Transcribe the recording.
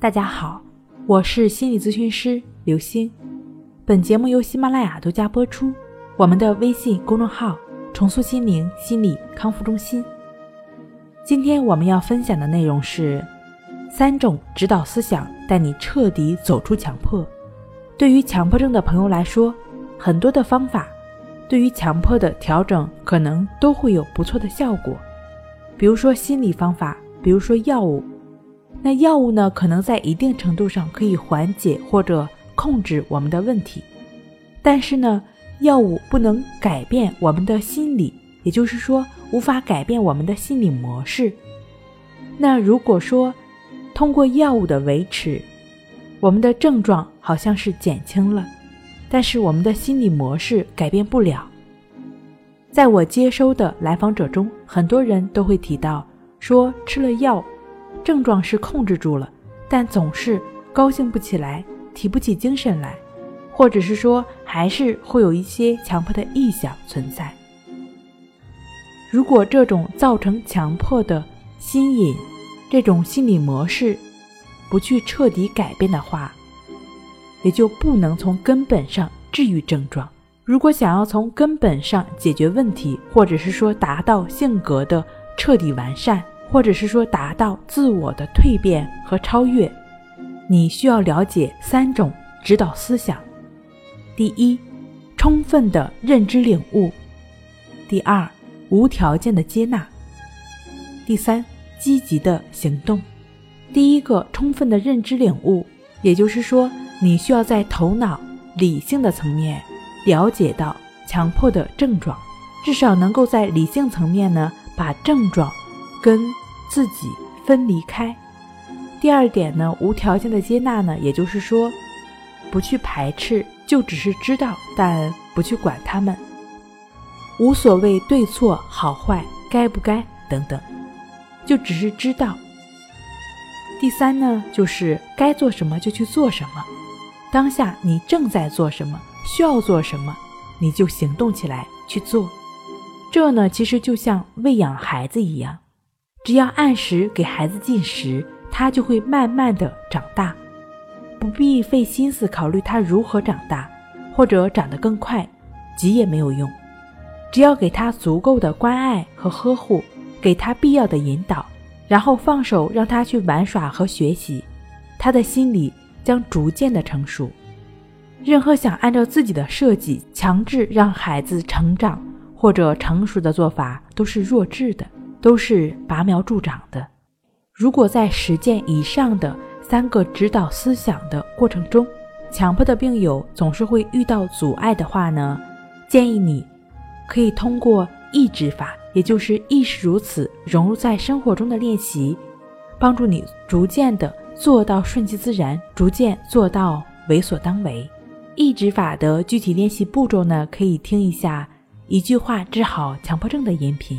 大家好，我是心理咨询师刘星。本节目由喜马拉雅独家播出。我们的微信公众号“重塑心灵心理康复中心”。今天我们要分享的内容是三种指导思想，带你彻底走出强迫。对于强迫症的朋友来说，很多的方法对于强迫的调整可能都会有不错的效果，比如说心理方法，比如说药物。那药物呢，可能在一定程度上可以缓解或者控制我们的问题，但是呢，药物不能改变我们的心理，也就是说，无法改变我们的心理模式。那如果说通过药物的维持，我们的症状好像是减轻了，但是我们的心理模式改变不了。在我接收的来访者中，很多人都会提到说吃了药。症状是控制住了，但总是高兴不起来，提不起精神来，或者是说还是会有一些强迫的意想存在。如果这种造成强迫的心瘾，这种心理模式不去彻底改变的话，也就不能从根本上治愈症状。如果想要从根本上解决问题，或者是说达到性格的彻底完善。或者是说达到自我的蜕变和超越，你需要了解三种指导思想：第一，充分的认知领悟；第二，无条件的接纳；第三，积极的行动。第一个，充分的认知领悟，也就是说，你需要在头脑理性的层面了解到强迫的症状，至少能够在理性层面呢把症状跟自己分离开。第二点呢，无条件的接纳呢，也就是说，不去排斥，就只是知道，但不去管他们，无所谓对错好坏该不该等等，就只是知道。第三呢，就是该做什么就去做什么，当下你正在做什么，需要做什么，你就行动起来去做。这呢，其实就像喂养孩子一样。只要按时给孩子进食，他就会慢慢的长大，不必费心思考虑他如何长大，或者长得更快，急也没有用。只要给他足够的关爱和呵护，给他必要的引导，然后放手让他去玩耍和学习，他的心理将逐渐的成熟。任何想按照自己的设计强制让孩子成长或者成熟的做法，都是弱智的。都是拔苗助长的。如果在实践以上的三个指导思想的过程中，强迫的病友总是会遇到阻碍的话呢，建议你可以通过抑制法，也就是意识如此融入在生活中的练习，帮助你逐渐的做到顺其自然，逐渐做到为所当为。抑制法的具体练习步骤呢，可以听一下一句话治好强迫症的音频。